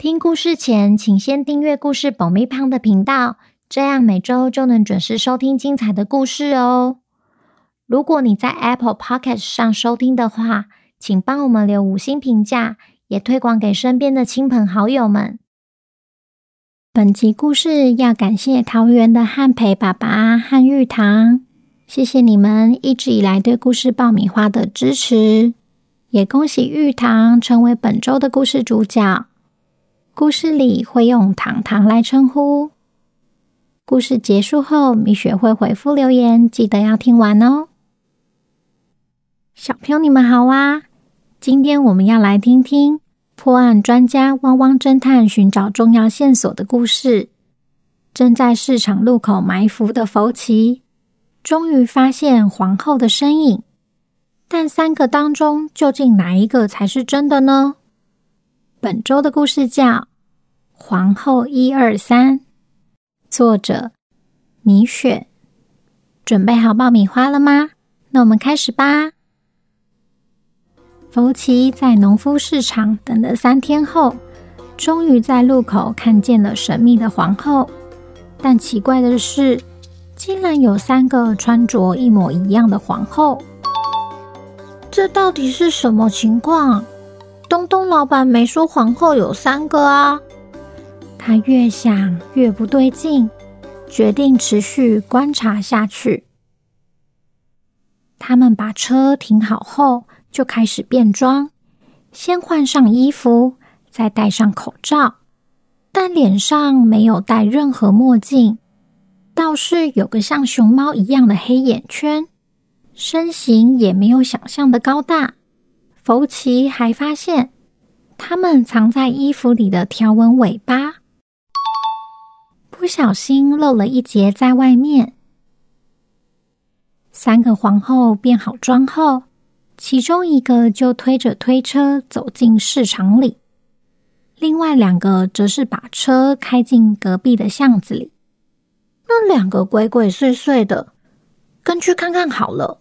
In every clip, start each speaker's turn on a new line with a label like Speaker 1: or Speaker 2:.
Speaker 1: 听故事前，请先订阅故事爆米胖的频道，这样每周就能准时收听精彩的故事哦。如果你在 Apple Podcast 上收听的话，请帮我们留五星评价，也推广给身边的亲朋好友们。本集故事要感谢桃园的汉培爸爸和玉堂，谢谢你们一直以来对故事爆米花的支持，也恭喜玉堂成为本周的故事主角。故事里会用糖糖来称呼。故事结束后，米雪会回复留言，记得要听完哦。小朋友，你们好啊！今天我们要来听听破案专家汪汪侦探寻找重要线索的故事。正在市场路口埋伏的佛奇，终于发现皇后的身影。但三个当中，究竟哪一个才是真的呢？本周的故事叫。皇后一二三，作者米雪，准备好爆米花了吗？那我们开始吧。福奇在农夫市场等了三天后，终于在路口看见了神秘的皇后。但奇怪的是，竟然有三个穿着一模一样的皇后。这到底是什么情况？东东老板没说皇后有三个啊。他越想越不对劲，决定持续观察下去。他们把车停好后，就开始变装，先换上衣服，再戴上口罩，但脸上没有戴任何墨镜，倒是有个像熊猫一样的黑眼圈，身形也没有想象的高大。福奇还发现，他们藏在衣服里的条纹尾巴。不小心漏了一截在外面。三个皇后变好妆后，其中一个就推着推车走进市场里，另外两个则是把车开进隔壁的巷子里。那两个鬼鬼祟祟的，跟去看看好了。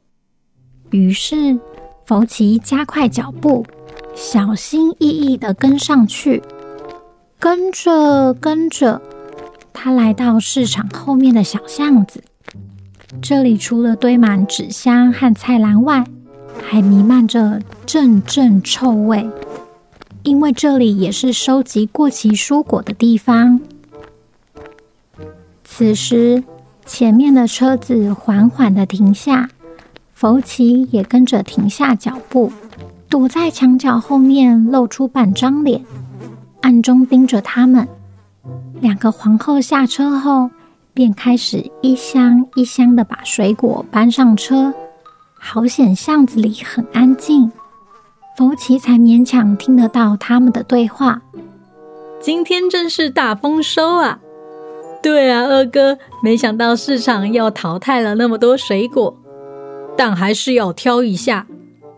Speaker 1: 于是佛奇加快脚步，小心翼翼的跟上去，跟着跟着。他来到市场后面的小巷子，这里除了堆满纸箱和菜篮外，还弥漫着阵阵臭味，因为这里也是收集过期蔬果的地方。此时，前面的车子缓缓地停下，佛奇也跟着停下脚步，躲在墙角后面，露出半张脸，暗中盯着他们。两个皇后下车后，便开始一箱一箱的把水果搬上车。好险巷子里很安静，福奇才勉强听得到他们的对话。
Speaker 2: 今天真是大丰收啊！对啊，二哥，没想到市场又淘汰了那么多水果，但还是要挑一下。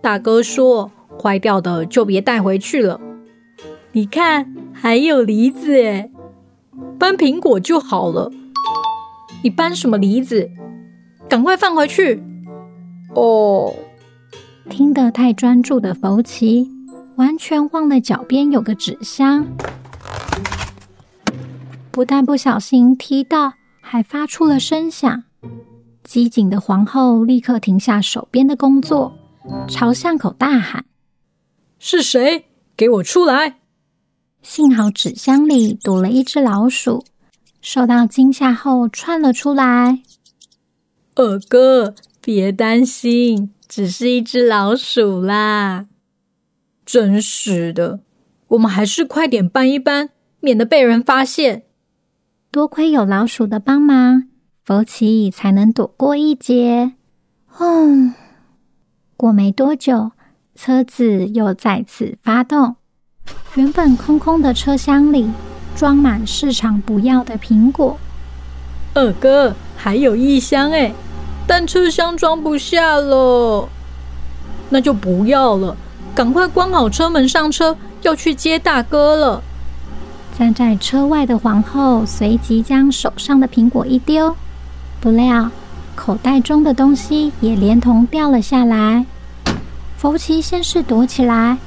Speaker 2: 大哥说，坏掉的就别带回去了。你看，还有梨子诶。搬苹果就好了，你搬什么梨子？赶快放回去！哦，
Speaker 1: 听得太专注的佛奇，完全忘了脚边有个纸箱，不但不小心踢到，还发出了声响。机警的皇后立刻停下手边的工作，朝巷口大喊：“
Speaker 2: 是谁？给我出来！”
Speaker 1: 幸好纸箱里躲了一只老鼠，受到惊吓后窜了出来。
Speaker 2: 二哥，别担心，只是一只老鼠啦。真是的，我们还是快点搬一搬，免得被人发现。
Speaker 1: 多亏有老鼠的帮忙，佛奇才能躲过一劫。嗯，过没多久，车子又再次发动。原本空空的车厢里装满市场不要的苹果、
Speaker 2: 二哥，还有一箱哎，但车厢装不下了。那就不要了，赶快关好车门上车，要去接大哥了。
Speaker 1: 站在车外的皇后随即将手上的苹果一丢，不料口袋中的东西也连同掉了下来。福奇先是躲起来，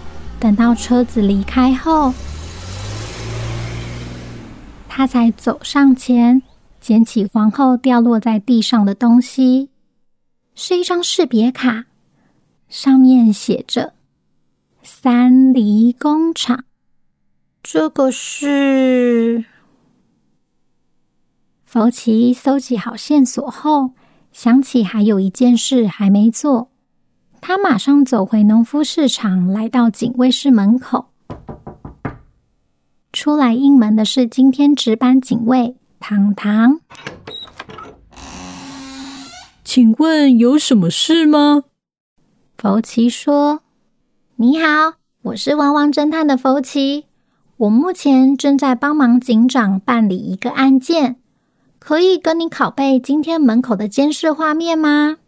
Speaker 1: 等到车子离开后，他才走上前，捡起皇后掉落在地上的东西，是一张识别卡。上面写着“三梨工厂”，这个是。福奇搜集好线索后，想起还有一件事还没做，他马上走回农夫市场，来到警卫室门口。出来应门的是今天值班警卫糖糖，
Speaker 2: 请问有什么事吗？
Speaker 1: 福奇说：“你好，我是汪汪侦探的福奇。我目前正在帮忙警长办理一个案件，可以跟你拷贝今天门口的监视画面吗？”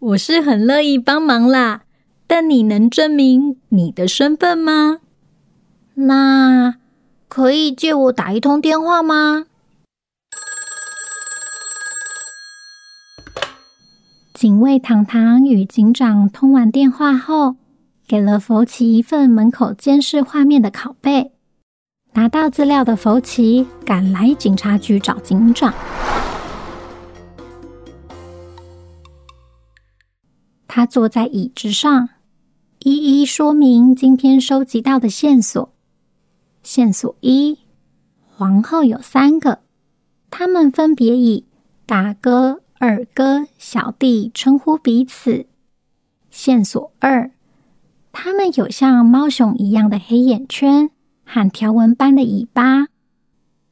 Speaker 2: 我是很乐意帮忙啦，但你能证明你的身份吗？
Speaker 1: 那可以借我打一通电话吗？警卫糖糖与警长通完电话后，给了福奇一份门口监视画面的拷贝。拿到资料的福奇赶来警察局找警长。他坐在椅子上，一一说明今天收集到的线索。线索一：皇后有三个，他们分别以大哥。二哥、小弟称呼彼此。线索二：他们有像猫熊一样的黑眼圈和条纹般的尾巴。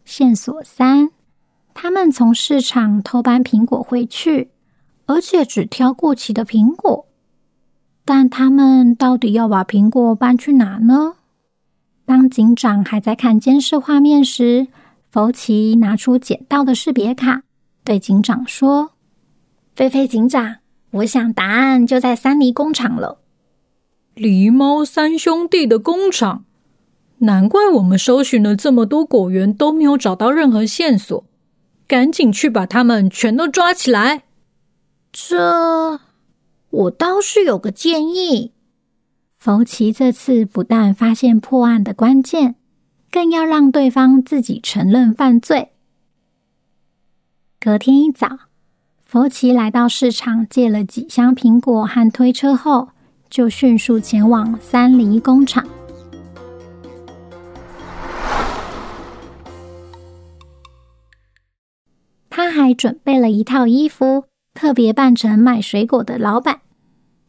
Speaker 1: 线索三：他们从市场偷搬苹果回去，而且只挑过期的苹果。但他们到底要把苹果搬去哪呢？当警长还在看监视画面时，福奇拿出捡到的识别卡，对警长说。菲菲警长，我想答案就在三梨工厂了。
Speaker 2: 狸猫三兄弟的工厂，难怪我们搜寻了这么多果园都没有找到任何线索。赶紧去把他们全都抓起来。
Speaker 1: 这，我倒是有个建议。福奇这次不但发现破案的关键，更要让对方自己承认犯罪。隔天一早。福奇来到市场，借了几箱苹果和推车后，就迅速前往三梨工厂。他还准备了一套衣服，特别扮成卖水果的老板，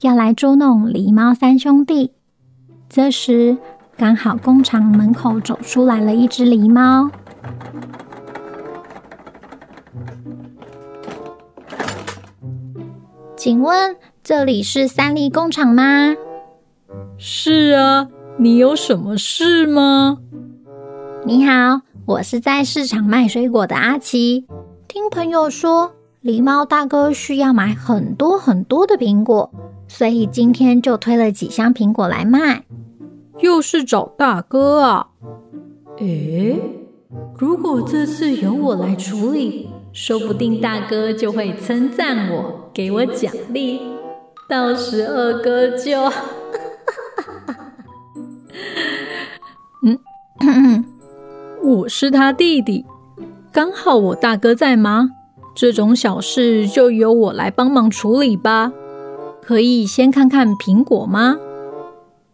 Speaker 1: 要来捉弄狸猫三兄弟。这时，刚好工厂门口走出来了一只狸猫。请问这里是三梨工厂吗？
Speaker 2: 是啊，你有什么事吗？
Speaker 1: 你好，我是在市场卖水果的阿奇。听朋友说，狸猫大哥需要买很多很多的苹果，所以今天就推了几箱苹果来卖。
Speaker 2: 又是找大哥啊？诶，如果这次由我来处理，说不定大哥就会称赞我，给我奖励。到时二哥就…… 嗯，我是他弟弟，刚好我大哥在忙，这种小事就由我来帮忙处理吧。可以先看看苹果吗？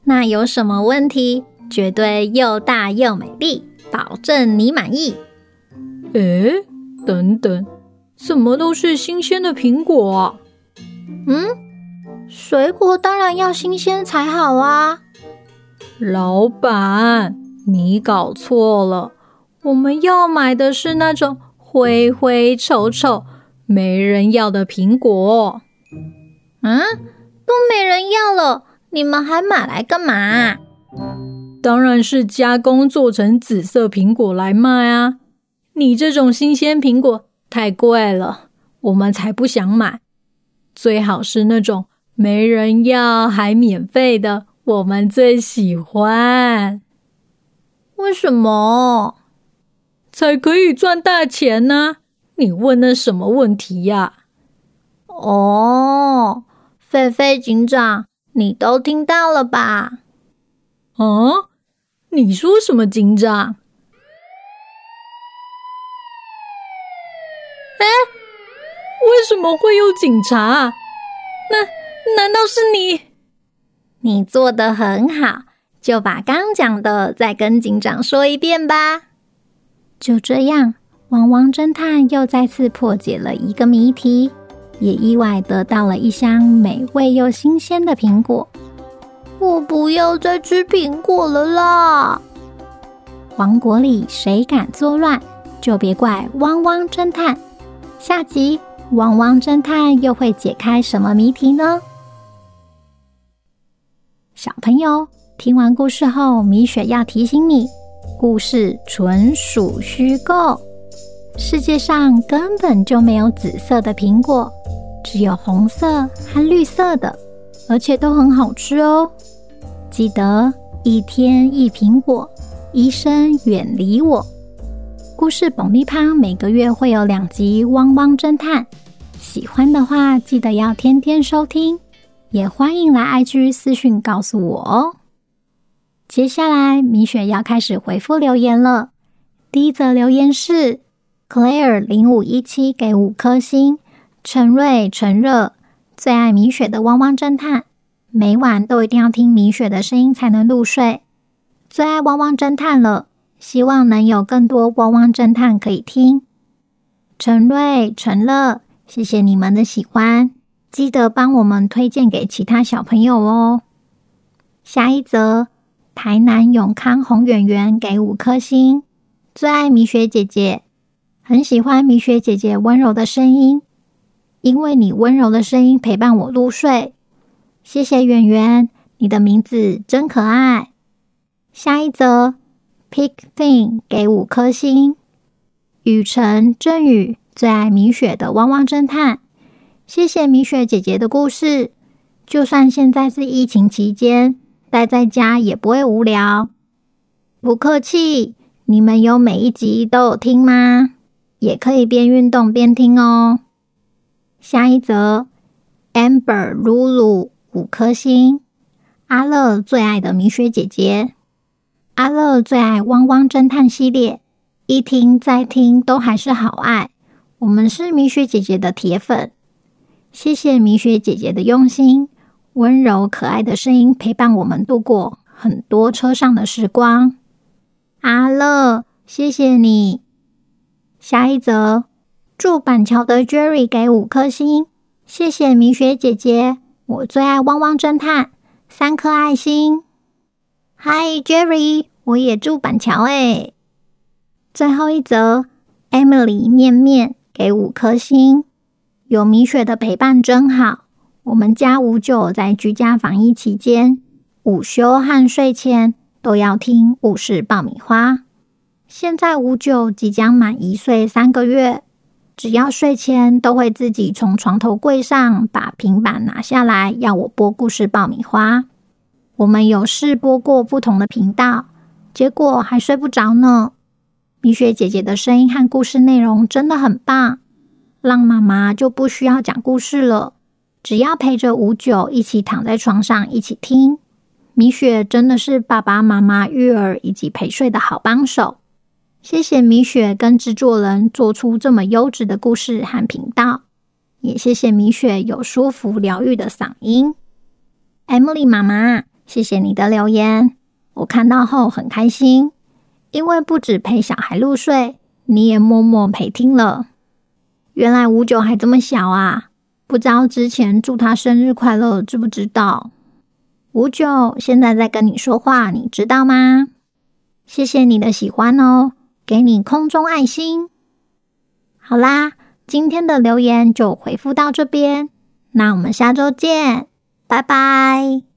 Speaker 1: 那有什么问题？绝对又大又美丽，保证你满意。
Speaker 2: 诶。等等，怎么都是新鲜的苹果啊？
Speaker 1: 嗯，水果当然要新鲜才好啊。
Speaker 2: 老板，你搞错了，我们要买的是那种灰灰丑丑、没人要的苹果。
Speaker 1: 嗯，都没人要了，你们还买来干嘛？
Speaker 2: 当然是加工做成紫色苹果来卖啊。你这种新鲜苹果太贵了，我们才不想买。最好是那种没人要还免费的，我们最喜欢。
Speaker 1: 为什么？
Speaker 2: 才可以赚大钱呢？你问那什么问题呀？
Speaker 1: 哦，狒狒警长，你都听到了吧？
Speaker 2: 啊？你说什么警长？哎，为什么会有警察？那难道是你？
Speaker 1: 你做的很好，就把刚讲的再跟警长说一遍吧。就这样，汪汪侦探又再次破解了一个谜题，也意外得到了一箱美味又新鲜的苹果。我不要再吃苹果了啦！王国里谁敢作乱，就别怪汪汪侦探。下集汪汪侦探又会解开什么谜题呢？小朋友，听完故事后，米雪要提醒你，故事纯属虚构。世界上根本就没有紫色的苹果，只有红色和绿色的，而且都很好吃哦。记得一天一苹果，医生远离我。故事保密趴每个月会有两集《汪汪侦探》，喜欢的话记得要天天收听，也欢迎来 IG 私讯告诉我哦。接下来米雪要开始回复留言了。第一则留言是 Claire 零五一七给五颗星，陈瑞陈热最爱米雪的《汪汪侦探》，每晚都一定要听米雪的声音才能入睡，最爱《汪汪侦探》了。希望能有更多汪汪侦探可以听。陈瑞、陈乐，谢谢你们的喜欢，记得帮我们推荐给其他小朋友哦。下一则，台南永康红圆圆给五颗星，最爱米雪姐姐，很喜欢米雪姐姐温柔的声音，因为你温柔的声音陪伴我入睡。谢谢圆圆，你的名字真可爱。下一则。Pick Thing 给五颗星。雨辰、振宇最爱米雪的汪汪侦探，谢谢米雪姐姐的故事。就算现在是疫情期间，待在家也不会无聊。不客气，你们有每一集都有听吗？也可以边运动边听哦。下一则，Amber 露露五颗星。阿乐最爱的米雪姐姐。阿乐最爱《汪汪侦探》系列，一听再听都还是好爱。我们是米雪姐姐的铁粉，谢谢米雪姐姐的用心，温柔可爱的声音陪伴我们度过很多车上的时光。阿乐，谢谢你。下一则，住板桥的 Jerry 给五颗星，谢谢米雪姐姐，我最爱《汪汪侦探》，三颗爱心。Hi Jerry，我也住板桥诶。最后一则，Emily 面面给五颗星，有米雪的陪伴真好。我们家五九在居家防疫期间，午休和睡前都要听故事爆米花。现在五九即将满一岁三个月，只要睡前都会自己从床头柜上把平板拿下来，要我播故事爆米花。我们有试播过不同的频道，结果还睡不着呢。米雪姐姐的声音和故事内容真的很棒，让妈妈就不需要讲故事了，只要陪着五九一起躺在床上一起听。米雪真的是爸爸妈妈育儿以及陪睡的好帮手。谢谢米雪跟制作人做出这么优质的故事和频道，也谢谢米雪有舒服疗愈的嗓音。Emily 妈妈。谢谢你的留言，我看到后很开心，因为不止陪小孩入睡，你也默默陪听了。原来五九还这么小啊，不知道之前祝他生日快乐，知不知道？五九现在在跟你说话，你知道吗？谢谢你的喜欢哦，给你空中爱心。好啦，今天的留言就回复到这边，那我们下周见，拜拜。